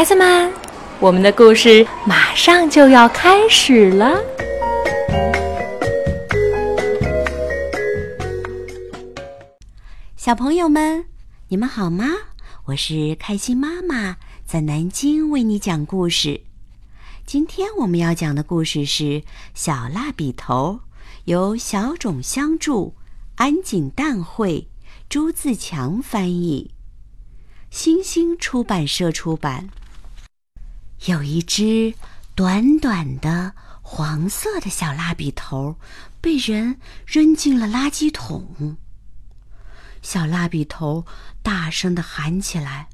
孩子们，我们的故事马上就要开始了。小朋友们，你们好吗？我是开心妈妈，在南京为你讲故事。今天我们要讲的故事是《小蜡笔头》，由小种相著，安井淡绘，朱自强翻译，星星出版社出版。有一只短短的黄色的小蜡笔头，被人扔进了垃圾桶。小蜡笔头大声的喊起来：“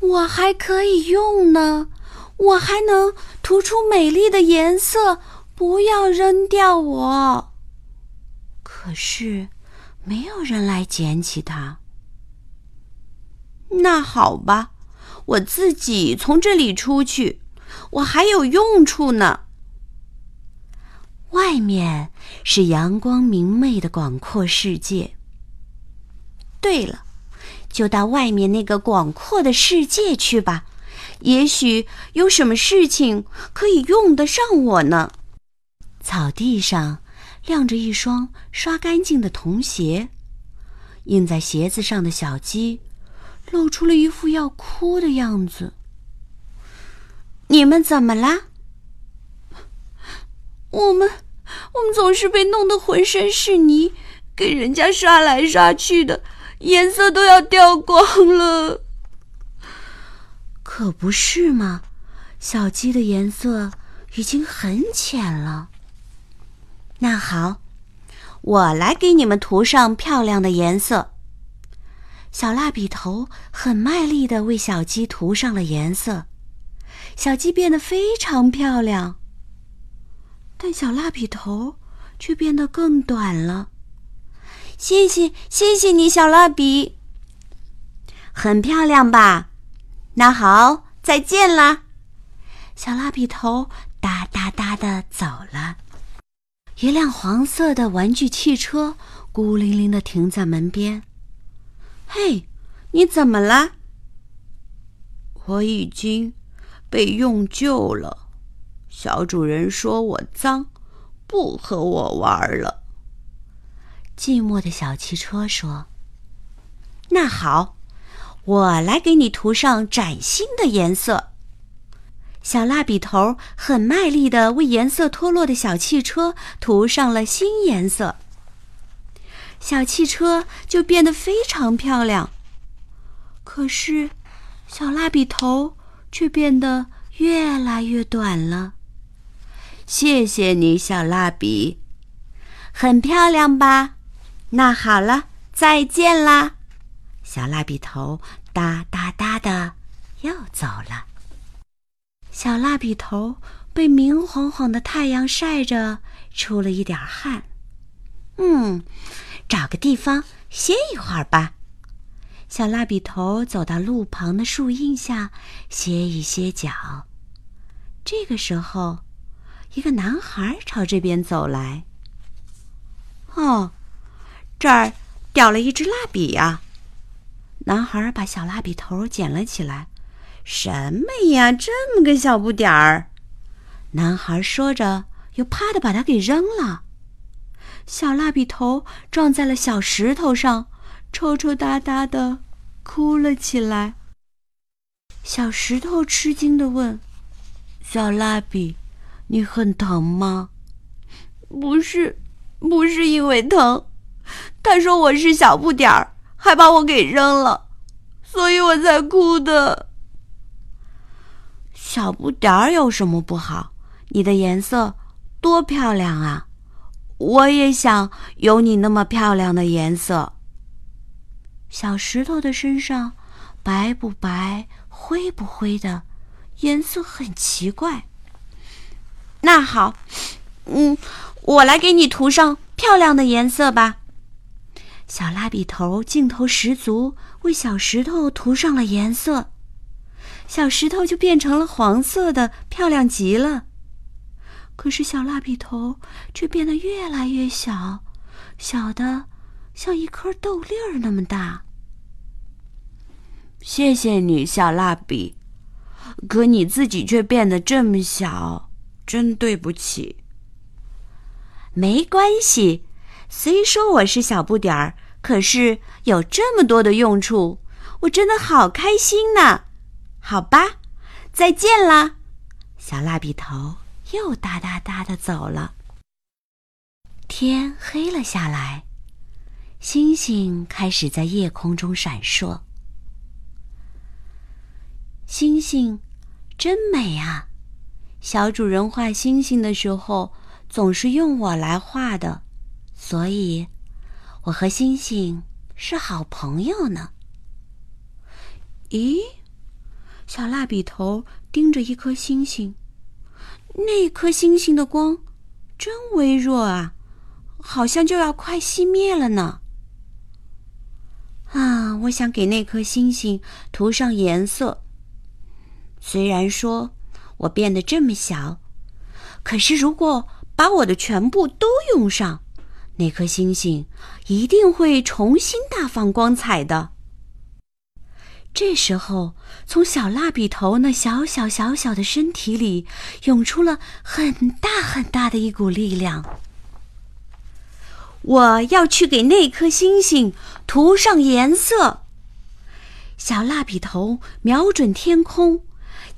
我还可以用呢，我还能涂出美丽的颜色，不要扔掉我！”可是，没有人来捡起它。那好吧，我自己从这里出去，我还有用处呢。外面是阳光明媚的广阔世界。对了，就到外面那个广阔的世界去吧，也许有什么事情可以用得上我呢。草地上晾着一双刷干净的童鞋，印在鞋子上的小鸡露出了一副要哭的样子。你们怎么啦？我们，我们总是被弄得浑身是泥，给人家刷来刷去的。颜色都要掉光了，可不是嘛？小鸡的颜色已经很浅了。那好，我来给你们涂上漂亮的颜色。小蜡笔头很卖力的为小鸡涂上了颜色，小鸡变得非常漂亮。但小蜡笔头却变得更短了。谢谢，谢谢你，小蜡笔。很漂亮吧？那好，再见啦。小蜡笔头哒哒哒的走了。一辆黄色的玩具汽车孤零零的停在门边。嘿，你怎么了？我已经被用旧了。小主人说我脏，不和我玩了。寂寞的小汽车说：“那好，我来给你涂上崭新的颜色。”小蜡笔头很卖力的为颜色脱落的小汽车涂上了新颜色，小汽车就变得非常漂亮。可是，小蜡笔头却变得越来越短了。谢谢你，小蜡笔，很漂亮吧？那好了，再见啦！小蜡笔头哒哒哒的又走了。小蜡笔头被明晃晃的太阳晒着，出了一点汗。嗯，找个地方歇一会儿吧。小蜡笔头走到路旁的树荫下歇一歇脚。这个时候，一个男孩朝这边走来。哦。这儿掉了一支蜡笔呀！男孩把小蜡笔头捡了起来。什么呀，这么个小不点儿！男孩说着，又啪的把它给扔了。小蜡笔头撞在了小石头上，抽抽搭搭的哭了起来。小石头吃惊的问：“小蜡笔，你很疼吗？”“不是，不是因为疼。”他说我是小不点儿，还把我给扔了，所以我才哭的。小不点儿有什么不好？你的颜色多漂亮啊！我也想有你那么漂亮的颜色。小石头的身上白不白、灰不灰的，颜色很奇怪。那好，嗯，我来给你涂上漂亮的颜色吧。小蜡笔头劲头十足，为小石头涂上了颜色，小石头就变成了黄色的，漂亮极了。可是小蜡笔头却变得越来越小，小的像一颗豆粒儿那么大。谢谢你，小蜡笔。可你自己却变得这么小，真对不起。没关系，虽说我是小不点儿，可是有这么多的用处，我真的好开心呢。好吧，再见啦，小蜡笔头又哒哒哒的走了。天黑了下来，星星开始在夜空中闪烁。星星真美啊！小主人画星星的时候，总是用我来画的，所以我和星星是好朋友呢。咦，小蜡笔头盯着一颗星星，那颗星星的光真微弱啊，好像就要快熄灭了呢。啊，我想给那颗星星涂上颜色。虽然说我变得这么小，可是如果把我的全部都用上，那颗星星一定会重新大放光彩的。这时候，从小蜡笔头那小小小小的身体里涌出了很大很大的一股力量。我要去给那颗星星涂上颜色。小蜡笔头瞄准天空。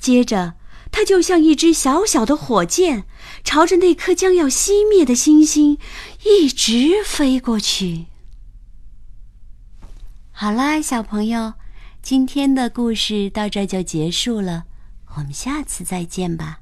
接着，它就像一只小小的火箭，朝着那颗将要熄灭的星星一直飞过去。好啦，小朋友，今天的故事到这就结束了，我们下次再见吧。